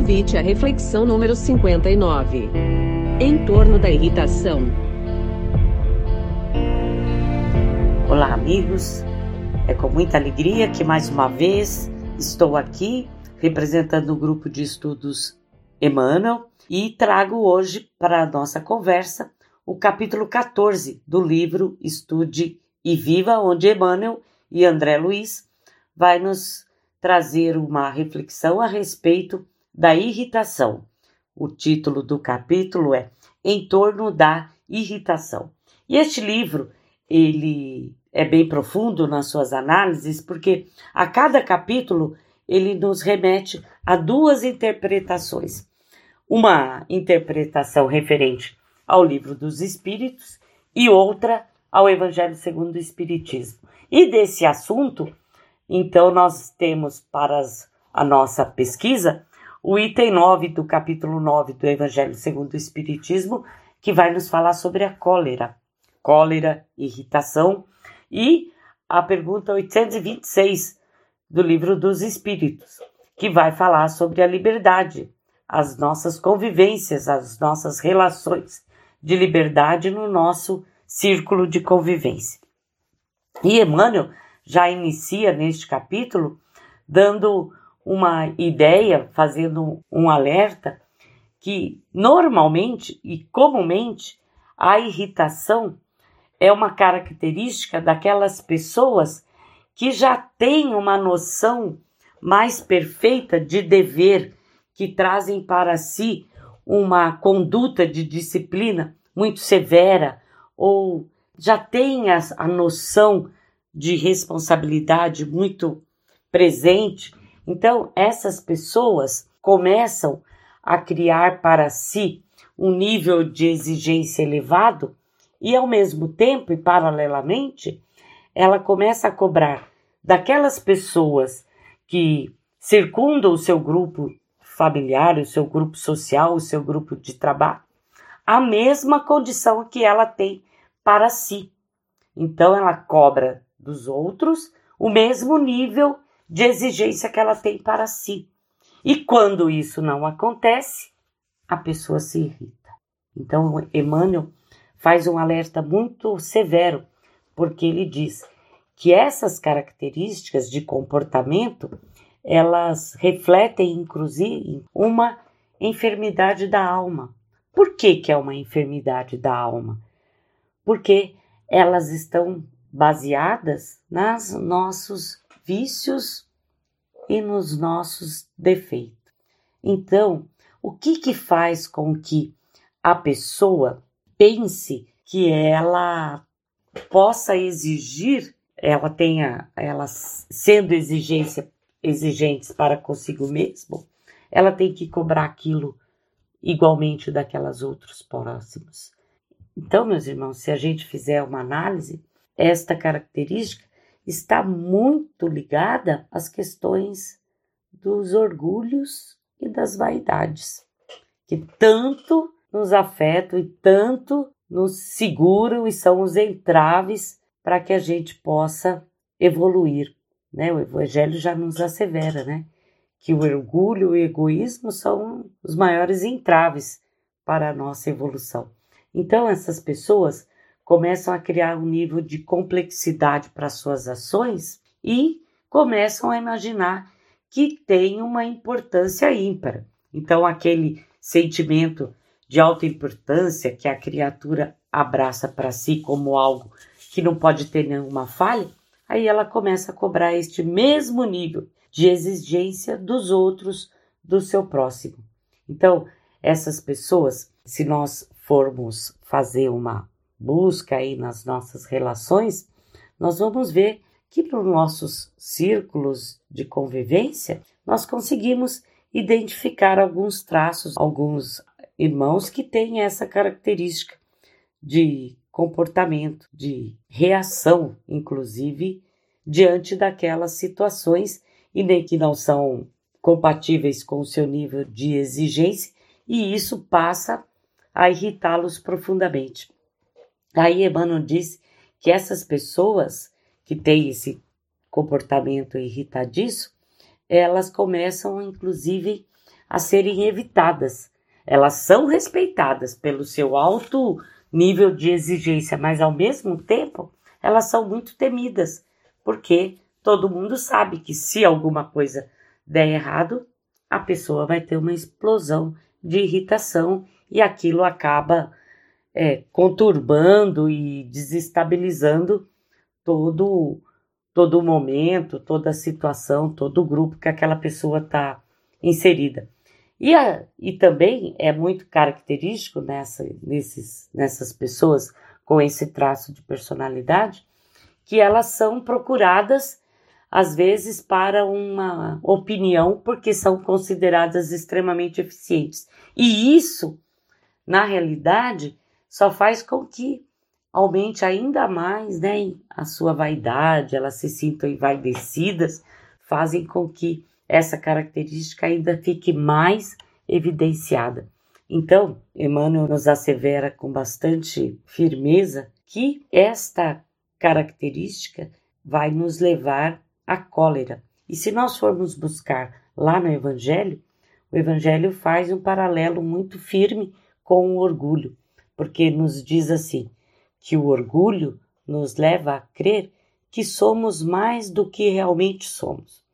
Convite à reflexão número 59. Em torno da irritação. Olá, amigos. É com muita alegria que mais uma vez estou aqui representando o grupo de estudos Emmanuel e trago hoje para a nossa conversa o capítulo 14 do livro Estude e Viva, onde Emmanuel e André Luiz vai nos trazer uma reflexão a respeito da irritação. O título do capítulo é Em torno da irritação. E este livro, ele é bem profundo nas suas análises, porque a cada capítulo ele nos remete a duas interpretações. Uma interpretação referente ao livro dos Espíritos e outra ao Evangelho segundo o Espiritismo. E desse assunto, então, nós temos para a nossa pesquisa o item 9 do capítulo 9 do Evangelho segundo o Espiritismo, que vai nos falar sobre a cólera. Cólera, irritação e a pergunta 826 do livro dos Espíritos, que vai falar sobre a liberdade, as nossas convivências, as nossas relações de liberdade no nosso círculo de convivência. E Emmanuel já inicia neste capítulo dando uma ideia, fazendo um alerta que normalmente e comumente a irritação é uma característica daquelas pessoas que já têm uma noção mais perfeita de dever, que trazem para si uma conduta de disciplina muito severa ou já têm a, a noção de responsabilidade muito presente. Então, essas pessoas começam a criar para si um nível de exigência elevado e, ao mesmo tempo e paralelamente, ela começa a cobrar daquelas pessoas que circundam o seu grupo familiar, o seu grupo social, o seu grupo de trabalho, a mesma condição que ela tem para si. Então, ela cobra dos outros o mesmo nível de exigência que ela tem para si. E quando isso não acontece, a pessoa se irrita. Então, Emmanuel faz um alerta muito severo, porque ele diz que essas características de comportamento elas refletem inclusive uma enfermidade da alma. Por que, que é uma enfermidade da alma? Porque elas estão baseadas nos nossos vícios e nos nossos defeitos. Então, o que que faz com que a pessoa pense que ela possa exigir, ela tenha, ela sendo exigência, exigentes para consigo mesmo, ela tem que cobrar aquilo igualmente daquelas outros próximos. Então, meus irmãos, se a gente fizer uma análise, esta característica está muito ligada às questões dos orgulhos e das vaidades, que tanto nos afetam e tanto nos seguram e são os entraves para que a gente possa evoluir. Né? O Evangelho já nos assevera né? que o orgulho e o egoísmo são os maiores entraves para a nossa evolução. Então, essas pessoas começam a criar um nível de complexidade para suas ações e começam a imaginar que tem uma importância ímpar. Então, aquele sentimento de alta importância que a criatura abraça para si como algo que não pode ter nenhuma falha, aí ela começa a cobrar este mesmo nível de exigência dos outros, do seu próximo. Então, essas pessoas, se nós formos fazer uma busca aí nas nossas relações, nós vamos ver que nos nossos círculos de convivência nós conseguimos identificar alguns traços, alguns irmãos que têm essa característica de comportamento, de reação, inclusive diante daquelas situações e nem que não são compatíveis com o seu nível de exigência, e isso passa a irritá-los profundamente. Aí Emmanuel diz que essas pessoas que têm esse comportamento irritadiço, elas começam inclusive a serem evitadas. Elas são respeitadas pelo seu alto nível de exigência, mas ao mesmo tempo elas são muito temidas, porque todo mundo sabe que se alguma coisa der errado, a pessoa vai ter uma explosão de irritação e aquilo acaba é, conturbando e desestabilizando todo todo momento, toda a situação, todo o grupo que aquela pessoa está inserida. E, a, e também é muito característico nessa, nesses, nessas pessoas com esse traço de personalidade que elas são procuradas às vezes para uma opinião porque são consideradas extremamente eficientes. E isso, na realidade, só faz com que aumente ainda mais né, a sua vaidade, elas se sintam envaidecidas, fazem com que essa característica ainda fique mais evidenciada. Então, Emmanuel nos assevera com bastante firmeza que esta característica vai nos levar à cólera. E se nós formos buscar lá no Evangelho, o Evangelho faz um paralelo muito firme com o orgulho, porque nos diz assim: que o orgulho nos leva a crer que somos mais do que realmente somos.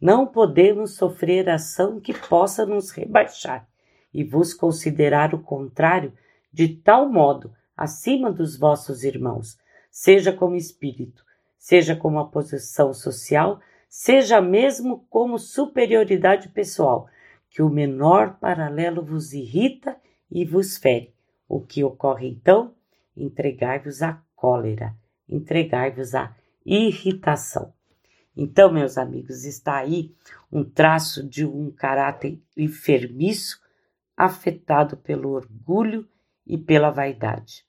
Não podemos sofrer ação que possa nos rebaixar e vos considerar o contrário de tal modo acima dos vossos irmãos, seja como espírito, seja como a posição social, seja mesmo como superioridade pessoal, que o menor paralelo vos irrita e vos fere. O que ocorre então? Entregai-vos à cólera, entregai-vos à irritação. Então, meus amigos, está aí um traço de um caráter enfermiço, afetado pelo orgulho e pela vaidade.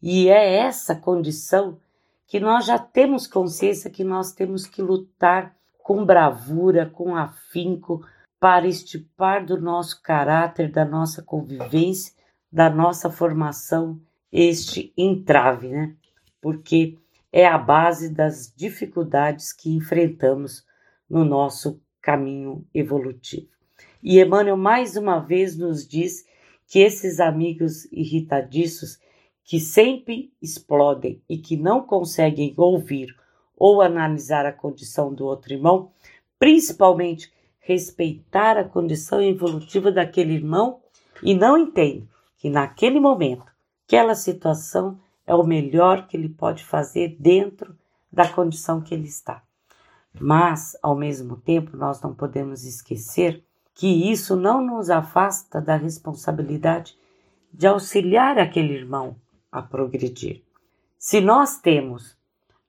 E é essa condição que nós já temos consciência que nós temos que lutar com bravura, com afinco, para estipar do nosso caráter, da nossa convivência, da nossa formação, este entrave, né? Porque é a base das dificuldades que enfrentamos no nosso caminho evolutivo. E Emmanuel mais uma vez nos diz que esses amigos irritadiços que sempre explodem e que não conseguem ouvir ou analisar a condição do outro irmão, principalmente respeitar a condição evolutiva daquele irmão e não entendem que naquele momento, aquela situação é o melhor que ele pode fazer dentro da condição que ele está. Mas, ao mesmo tempo, nós não podemos esquecer que isso não nos afasta da responsabilidade de auxiliar aquele irmão a progredir. Se nós temos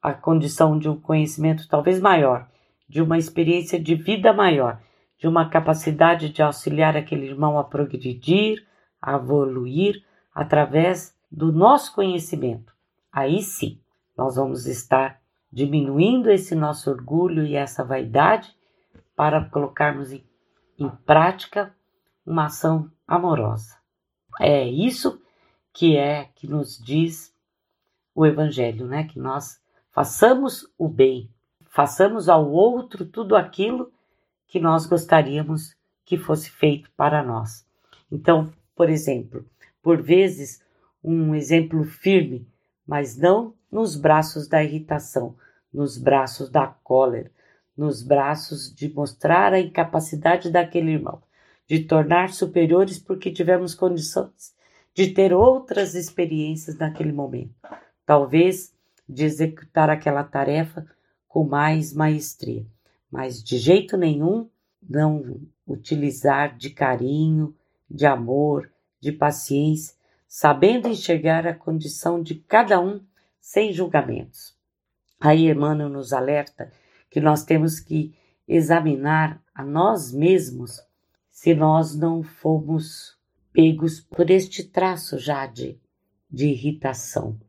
a condição de um conhecimento talvez maior, de uma experiência de vida maior, de uma capacidade de auxiliar aquele irmão a progredir, a evoluir através do nosso conhecimento, aí sim nós vamos estar diminuindo esse nosso orgulho e essa vaidade para colocarmos em, em prática uma ação amorosa. É isso que é que nos diz o Evangelho, né? Que nós façamos o bem, façamos ao outro tudo aquilo que nós gostaríamos que fosse feito para nós. Então, por exemplo, por vezes um exemplo firme, mas não nos braços da irritação, nos braços da cólera, nos braços de mostrar a incapacidade daquele irmão, de tornar superiores porque tivemos condições de ter outras experiências naquele momento, talvez de executar aquela tarefa com mais maestria, mas de jeito nenhum não utilizar de carinho, de amor, de paciência sabendo enxergar a condição de cada um sem julgamentos. Aí Emmanuel nos alerta que nós temos que examinar a nós mesmos se nós não fomos pegos por este traço já de, de irritação.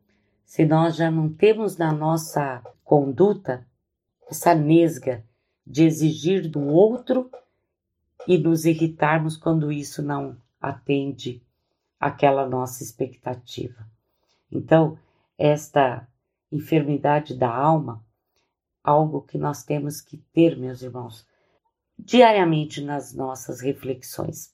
Se nós já não temos na nossa conduta essa nesga de exigir do outro e nos irritarmos quando isso não atende aquela nossa expectativa. Então, esta enfermidade da alma, algo que nós temos que ter, meus irmãos, diariamente nas nossas reflexões.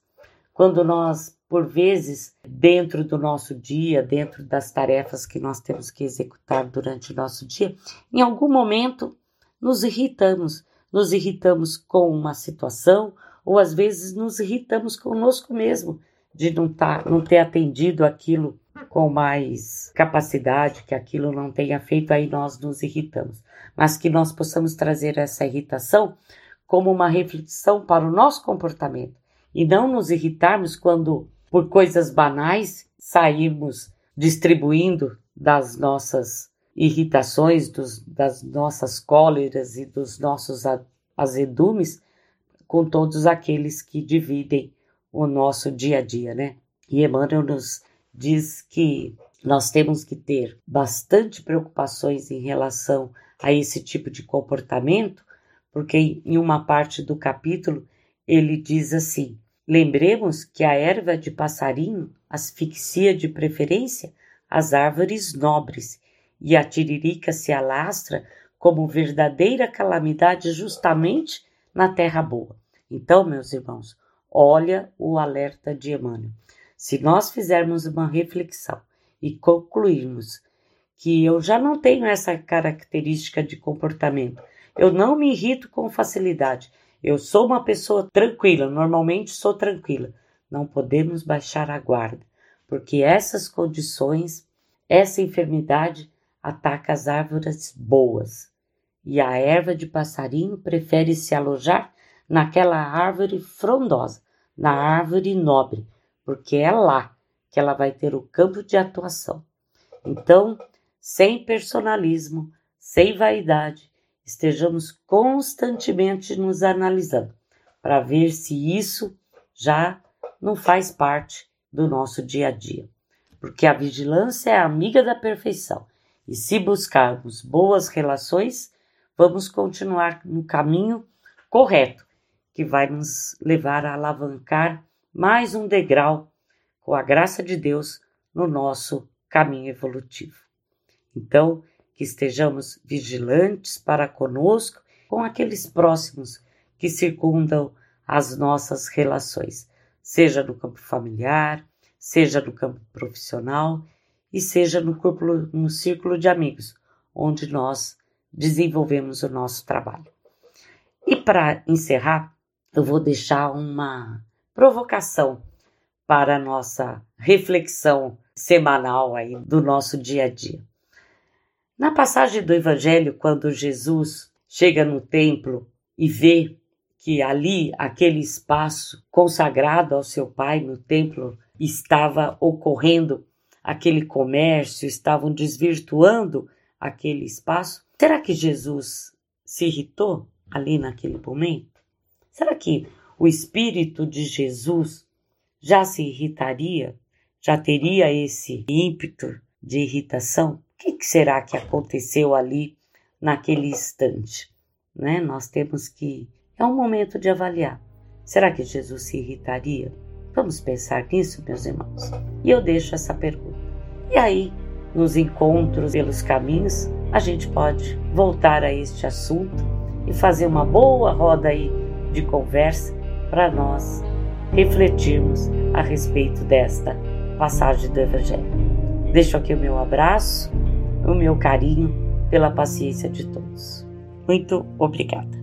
Quando nós, por vezes, dentro do nosso dia, dentro das tarefas que nós temos que executar durante o nosso dia, em algum momento nos irritamos, nos irritamos com uma situação ou às vezes nos irritamos conosco mesmo de não, tá, não ter atendido aquilo com mais capacidade, que aquilo não tenha feito, aí nós nos irritamos. Mas que nós possamos trazer essa irritação como uma reflexão para o nosso comportamento e não nos irritarmos quando, por coisas banais, sairmos distribuindo das nossas irritações, dos, das nossas cóleras e dos nossos azedumes com todos aqueles que dividem o nosso dia a dia, né? E Emmanuel nos diz que nós temos que ter bastante preocupações em relação a esse tipo de comportamento, porque em uma parte do capítulo ele diz assim: Lembremos que a erva de passarinho asfixia de preferência as árvores nobres e a tiririca se alastra como verdadeira calamidade justamente na terra boa. Então, meus irmãos, olha o alerta de Emmanuel. Se nós fizermos uma reflexão e concluirmos que eu já não tenho essa característica de comportamento, eu não me irrito com facilidade, eu sou uma pessoa tranquila, normalmente sou tranquila, não podemos baixar a guarda, porque essas condições, essa enfermidade ataca as árvores boas, e a erva de passarinho prefere se alojar naquela árvore frondosa, na árvore nobre, porque é lá que ela vai ter o campo de atuação. Então, sem personalismo, sem vaidade, estejamos constantemente nos analisando para ver se isso já não faz parte do nosso dia a dia. Porque a vigilância é amiga da perfeição. E se buscarmos boas relações, vamos continuar no caminho correto, que vai nos levar a alavancar mais um degrau, com a graça de Deus, no nosso caminho evolutivo. Então, que estejamos vigilantes para conosco, com aqueles próximos que circundam as nossas relações, seja no campo familiar, seja no campo profissional e seja no, no círculo de amigos, onde nós desenvolvemos o nosso trabalho. E para encerrar, eu vou deixar uma provocação para a nossa reflexão semanal aí do nosso dia a dia. Na passagem do Evangelho, quando Jesus chega no templo e vê que ali, aquele espaço consagrado ao seu Pai no templo, estava ocorrendo aquele comércio, estavam desvirtuando aquele espaço. Será que Jesus se irritou ali naquele momento? Será que o Espírito de Jesus já se irritaria? Já teria esse ímpeto de irritação? O que, será que aconteceu ali naquele instante? Né? Nós temos que. É um momento de avaliar. Será que Jesus se irritaria? Vamos pensar nisso, meus irmãos. E eu deixo essa pergunta. E aí, nos encontros pelos caminhos, a gente pode voltar a este assunto e fazer uma boa roda aí de conversa para nós refletirmos a respeito desta passagem do Evangelho. Deixo aqui o meu abraço, o meu carinho pela paciência de todos. Muito obrigada.